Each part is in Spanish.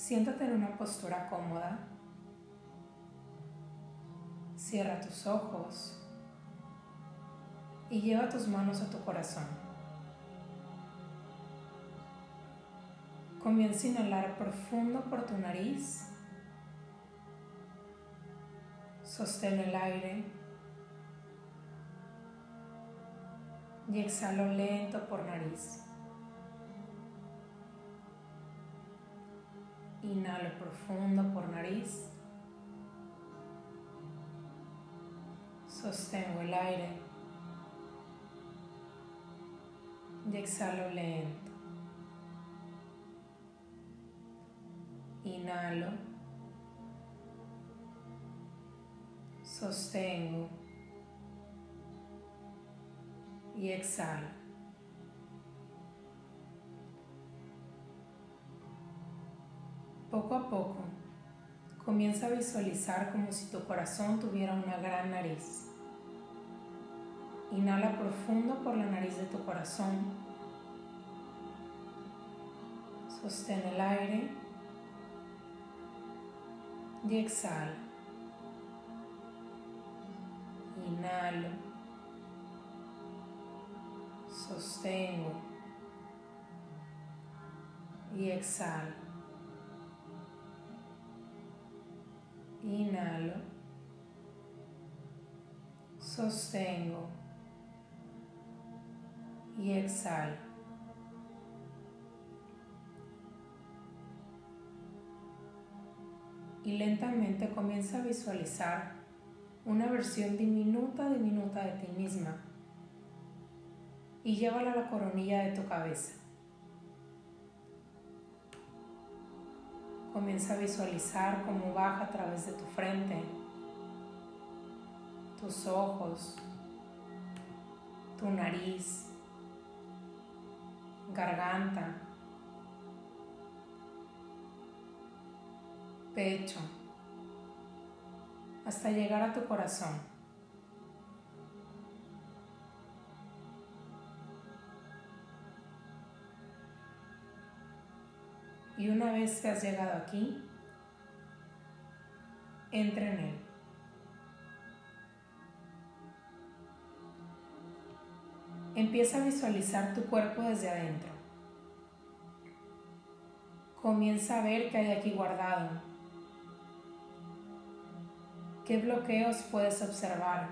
Siéntate en una postura cómoda. Cierra tus ojos y lleva tus manos a tu corazón. Comienza a inhalar profundo por tu nariz. Sostén el aire y exhalo lento por nariz. Inhalo profundo por nariz. Sostengo el aire. Y exhalo lento. Inhalo. Sostengo. Y exhalo. Poco a poco, comienza a visualizar como si tu corazón tuviera una gran nariz. Inhala profundo por la nariz de tu corazón. Sostén el aire y exhala. Inhalo. Sostengo. Y exhalo. Inhalo. Sostengo. Y exhalo. Y lentamente comienza a visualizar una versión diminuta, diminuta de ti misma. Y llévala a la coronilla de tu cabeza. Comienza a visualizar cómo baja a través de tu frente, tus ojos, tu nariz, garganta, pecho, hasta llegar a tu corazón. Y una vez que has llegado aquí, entra en él. Empieza a visualizar tu cuerpo desde adentro. Comienza a ver qué hay aquí guardado. ¿Qué bloqueos puedes observar?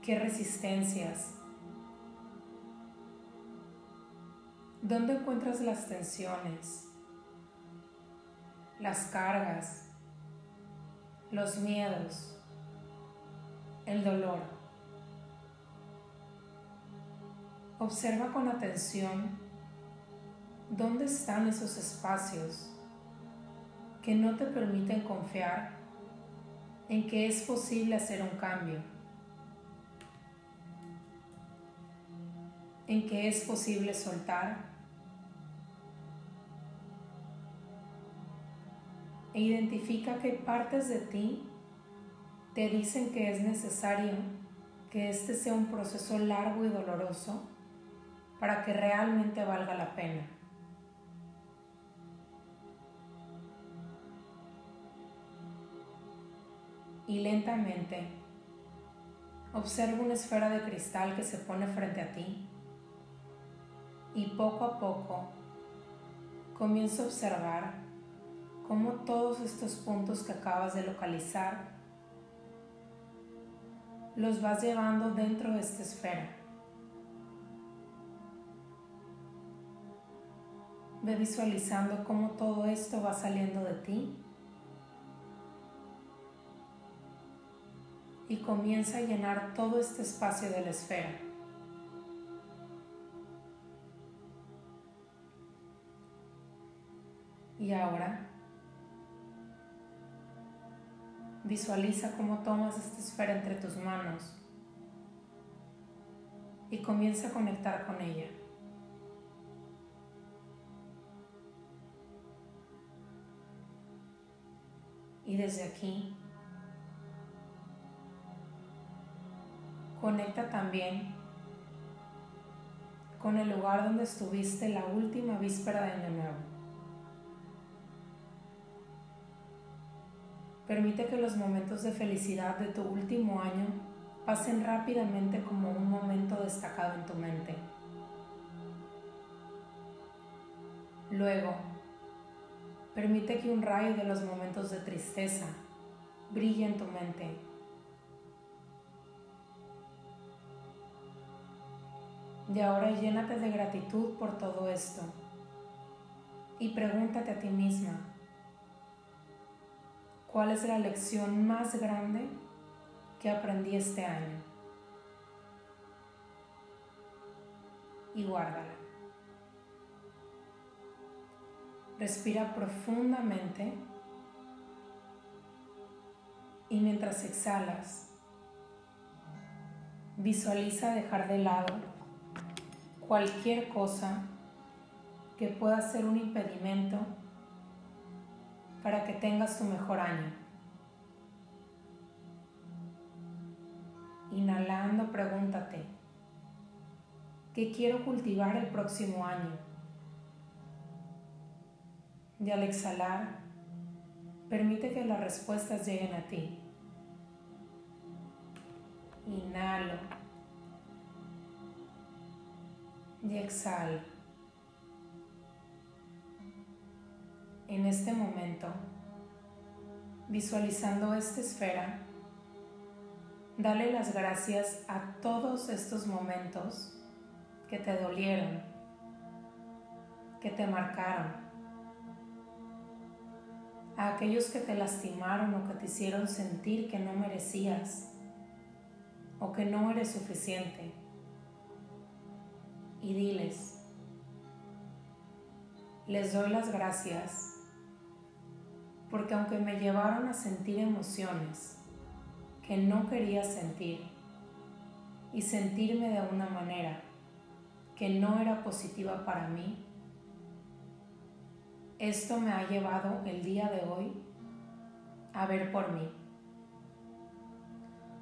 ¿Qué resistencias? ¿Dónde encuentras las tensiones, las cargas, los miedos, el dolor? Observa con atención dónde están esos espacios que no te permiten confiar en que es posible hacer un cambio, en que es posible soltar e identifica qué partes de ti te dicen que es necesario que este sea un proceso largo y doloroso para que realmente valga la pena. Y lentamente observa una esfera de cristal que se pone frente a ti y poco a poco comienza a observar cómo todos estos puntos que acabas de localizar los vas llevando dentro de esta esfera. Ve visualizando cómo todo esto va saliendo de ti y comienza a llenar todo este espacio de la esfera. Y ahora Visualiza cómo tomas esta esfera entre tus manos y comienza a conectar con ella. Y desde aquí, conecta también con el lugar donde estuviste la última víspera de Año Nuevo. Permite que los momentos de felicidad de tu último año pasen rápidamente como un momento destacado en tu mente. Luego, permite que un rayo de los momentos de tristeza brille en tu mente. Y ahora llénate de gratitud por todo esto y pregúntate a ti misma, ¿cuál es la lección más grande que aprendí este año? Y guárdala. Respira profundamente y mientras exhalas, visualiza dejar de lado cualquier cosa que pueda ser un impedimento para que tengas tu mejor año. Inhalando, pregúntate, ¿qué quiero cultivar el próximo año? y al exhalar, permite que las respuestas lleguen a ti. Inhalo y exhalo. En este momento, visualizando esta esfera, dale las gracias a todos estos momentos que te dolieron, que te marcaron a aquellos que te lastimaron o que te hicieron sentir que no merecías o que no eres suficiente. Y diles, les doy las gracias porque aunque me llevaron a sentir emociones que no quería sentir y sentirme de una manera que no era positiva para mí, esto me ha llevado el día de hoy a ver por mí,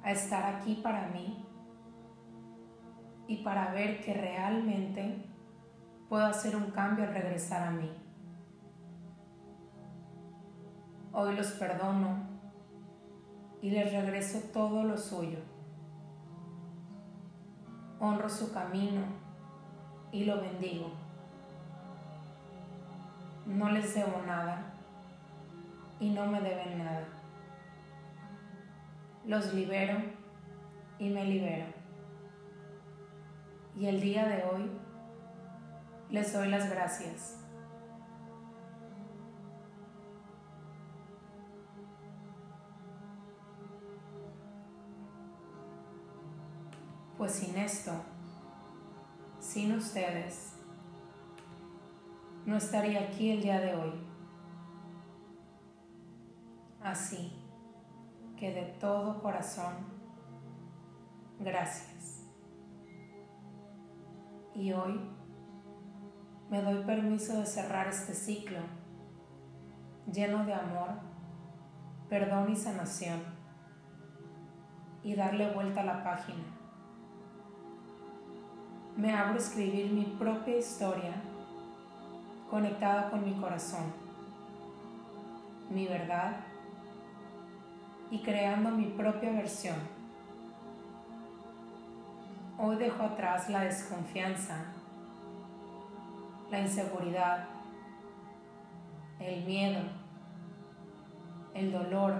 a estar aquí para mí y para ver que realmente puedo hacer un cambio al regresar a mí. Hoy los perdono y les regreso todo lo suyo. Honro su camino y lo bendigo no les debo nada y no me deben nada. Los libero y me libero. Y el día de hoy les doy las gracias. Pues sin esto, sin ustedes, no estaría aquí el día de hoy. Así que de todo corazón, gracias. Y hoy me doy permiso de cerrar este ciclo lleno de amor, perdón y sanación y darle vuelta a la página. Me abro a escribir mi propia historia conectada con mi corazón, mi verdad y creando mi propia versión. Hoy dejo atrás la desconfianza, la inseguridad, el miedo, el dolor,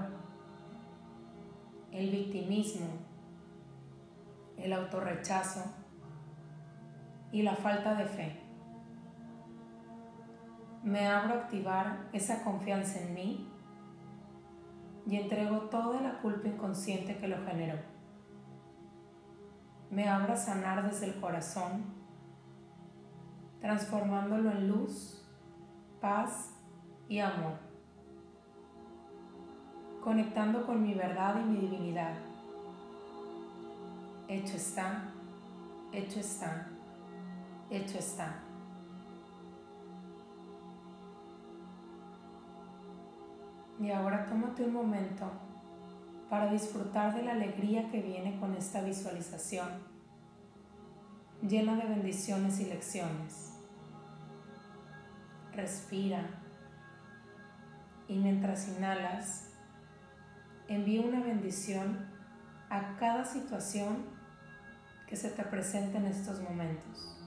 el victimismo, el autorrechazo y la falta de fe me abro a activar esa confianza en mí y entrego toda la culpa inconsciente que lo generó. Me abro a sanar desde el corazón, transformándolo en luz, paz y amor, conectando con mi verdad y mi divinidad. Hecho está, hecho está, hecho está. Y ahora tómate un momento para disfrutar de la alegría que viene con esta visualización, llena de bendiciones y lecciones. Respira y mientras inhalas, envío una bendición a cada situación que se te presente en estos momentos.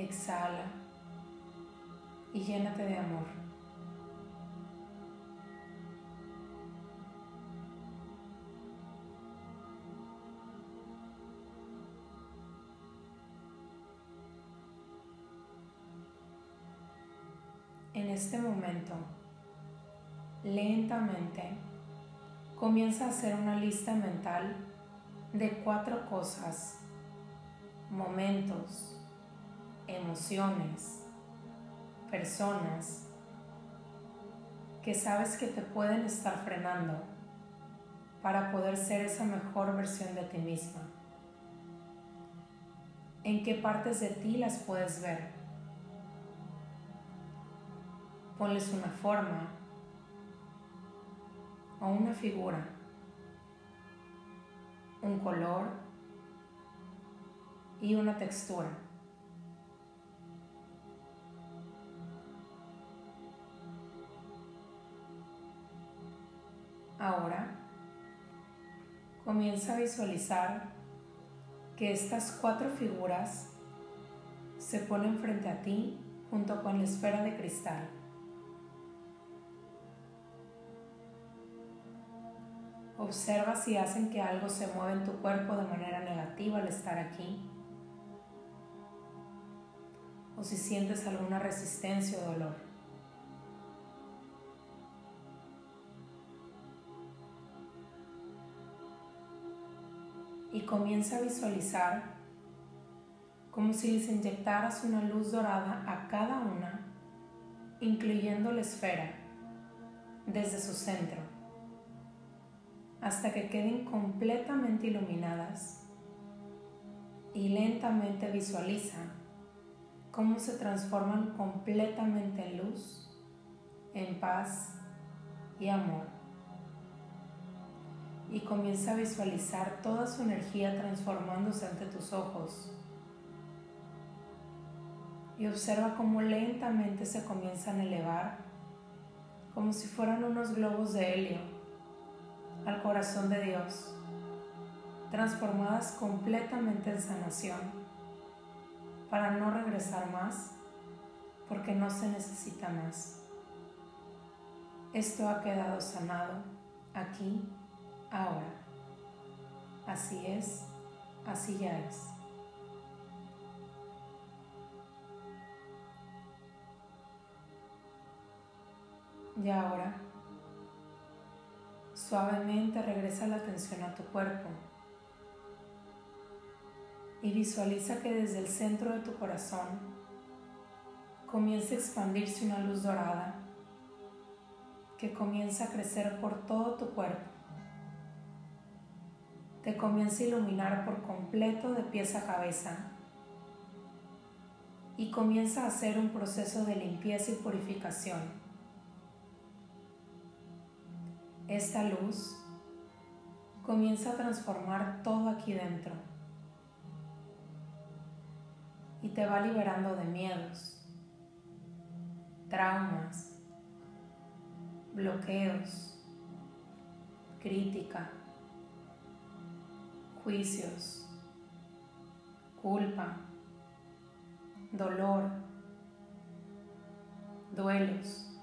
Exhala y llénate de amor. En este momento, lentamente, comienza a hacer una lista mental de cuatro cosas, momentos, emociones, personas que sabes que te pueden estar frenando para poder ser esa mejor versión de ti misma. ¿En qué partes de ti las puedes ver? Ponles una forma o una figura, un color y una textura. Ahora comienza a visualizar que estas cuatro figuras se ponen frente a ti junto con la esfera de cristal. Observa si hacen que algo se mueva en tu cuerpo de manera negativa al estar aquí. O si sientes alguna resistencia o dolor. Y comienza a visualizar como si les inyectaras una luz dorada a cada una, incluyendo la esfera, desde su centro, hasta que queden completamente iluminadas. Y lentamente visualiza cómo se transforman completamente en luz, en paz y amor y comienza a visualizar toda su energía transformándose ante tus ojos. Y observa cómo lentamente se comienzan a elevar, como si fueran unos globos de helio, al corazón de Dios, transformadas completamente en sanación, para no regresar más, porque no se necesita más. Esto ha quedado sanado aquí ahora. Así es, así ya es. Y ahora, suavemente regresa la atención a tu cuerpo y visualiza que desde el centro de tu corazón comienza a expandirse una luz dorada que comienza a crecer por todo tu cuerpo te comienza a iluminar por completo de pies a cabeza y comienza a hacer un proceso de limpieza y purificación. Esta luz comienza a transformar todo aquí dentro y te va liberando de miedos, traumas, bloqueos, crítica juicios, culpa, dolor, duelos,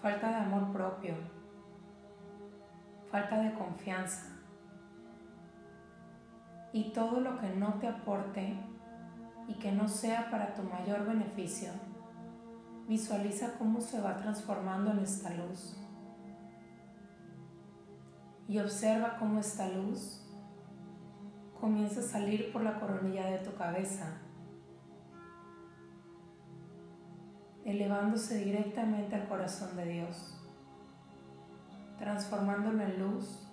falta de amor propio, falta de confianza. Y todo lo que no te aporte y que no sea para tu mayor beneficio, visualiza cómo se va transformando en esta luz y observa cómo esta luz comienza a salir por la coronilla de tu cabeza, elevándose directamente al corazón de Dios, transformándolo en luz,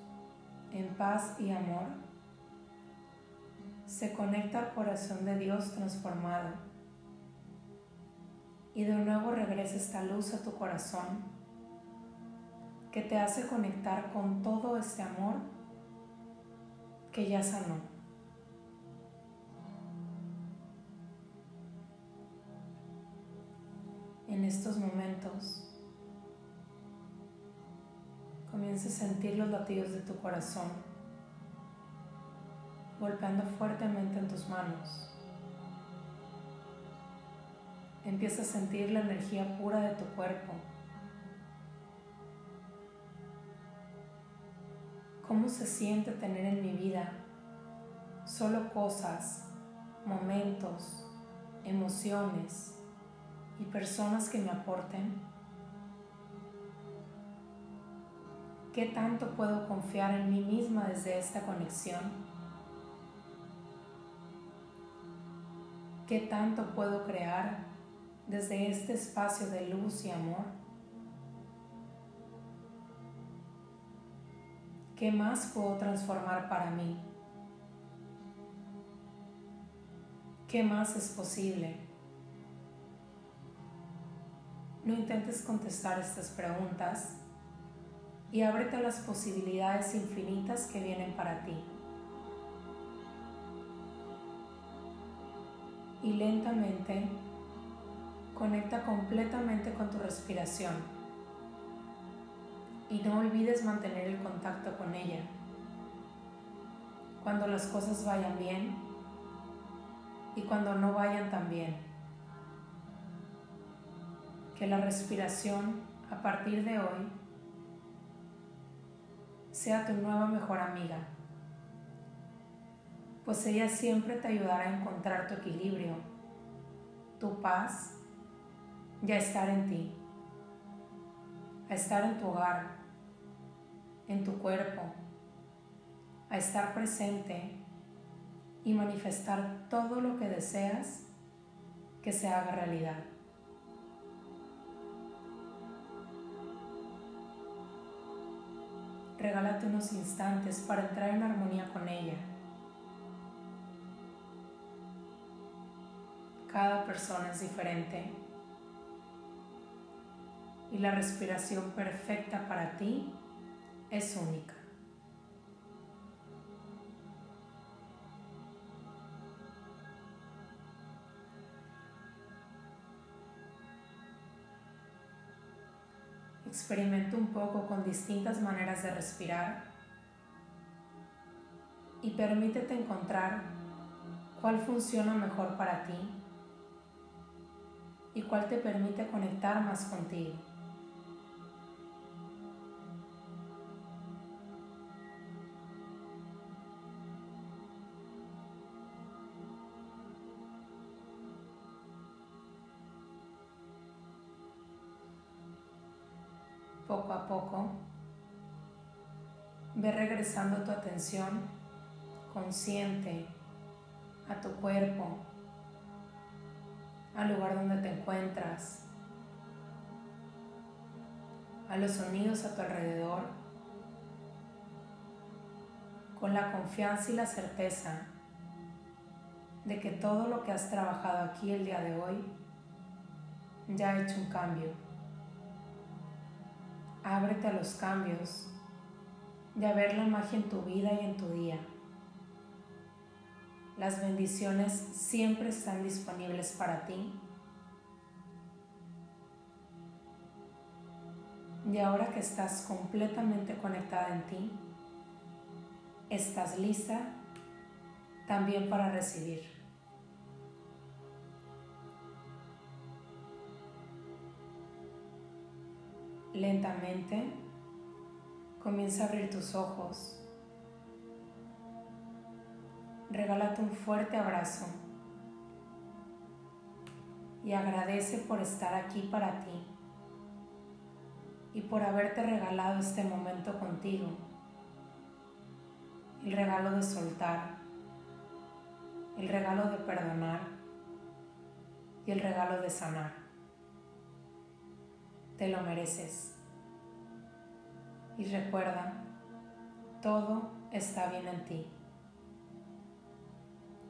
en paz y amor. Se conecta al corazón de Dios transformado y de nuevo regresa esta luz a tu corazón que te hace conectar con todo este amor que ya sanó. estos momentos comienza a sentir los latidos de tu corazón golpeando fuertemente en tus manos. Empieza a sentir la energía pura de tu cuerpo. ¿Cómo se siente tener en mi vida solo cosas, momentos, emociones y personas que me aporten? ¿Qué tanto puedo confiar en mí misma desde esta conexión? ¿Qué tanto puedo crear desde este espacio de luz y amor? ¿Qué más puedo transformar para mí? ¿Qué más es posible? No intentes contestar estas preguntas y ábrete a las posibilidades infinitas que vienen para ti. Y lentamente conecta completamente con tu respiración y no olvides mantener el contacto con ella. Cuando las cosas vayan bien y cuando no vayan tan bien. Que la respiración a partir de hoy sea tu nueva mejor amiga, pues ella siempre te ayudará a encontrar tu equilibrio, tu paz y a estar en ti, a estar en tu hogar, en tu cuerpo, a estar presente y manifestar todo lo que deseas que se haga realidad. Regálate unos instantes para entrar en armonía con ella. Cada persona es diferente y la respiración perfecta para ti es única. Experimenta un poco con distintas maneras de respirar y permítete encontrar cuál funciona mejor para ti y cuál te permite conectar más contigo. Poco, ve regresando tu atención consciente a tu cuerpo, al lugar donde te encuentras, a los sonidos a tu alrededor, con la confianza y la certeza de que todo lo que has trabajado aquí el día de hoy ya ha hecho un cambio ábrete a los cambios, de ver la magia en tu vida y en tu día. Las bendiciones siempre están disponibles para ti. Y ahora que estás completamente conectada en ti, estás lista también para recibir. Lentamente comienza a abrir tus ojos. Regálate un fuerte abrazo y agradece por estar aquí para ti y por haberte regalado este momento contigo. El regalo de soltar, el regalo de perdonar y el regalo de sanar. Te lo mereces. Y recuerda, todo está bien en ti.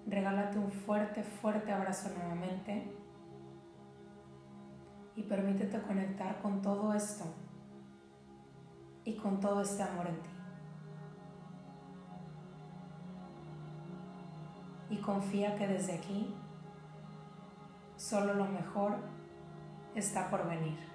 Regálate un fuerte, fuerte abrazo nuevamente y permítete conectar con todo esto y con todo este amor en ti. Y confía que desde aquí solo lo mejor está por venir.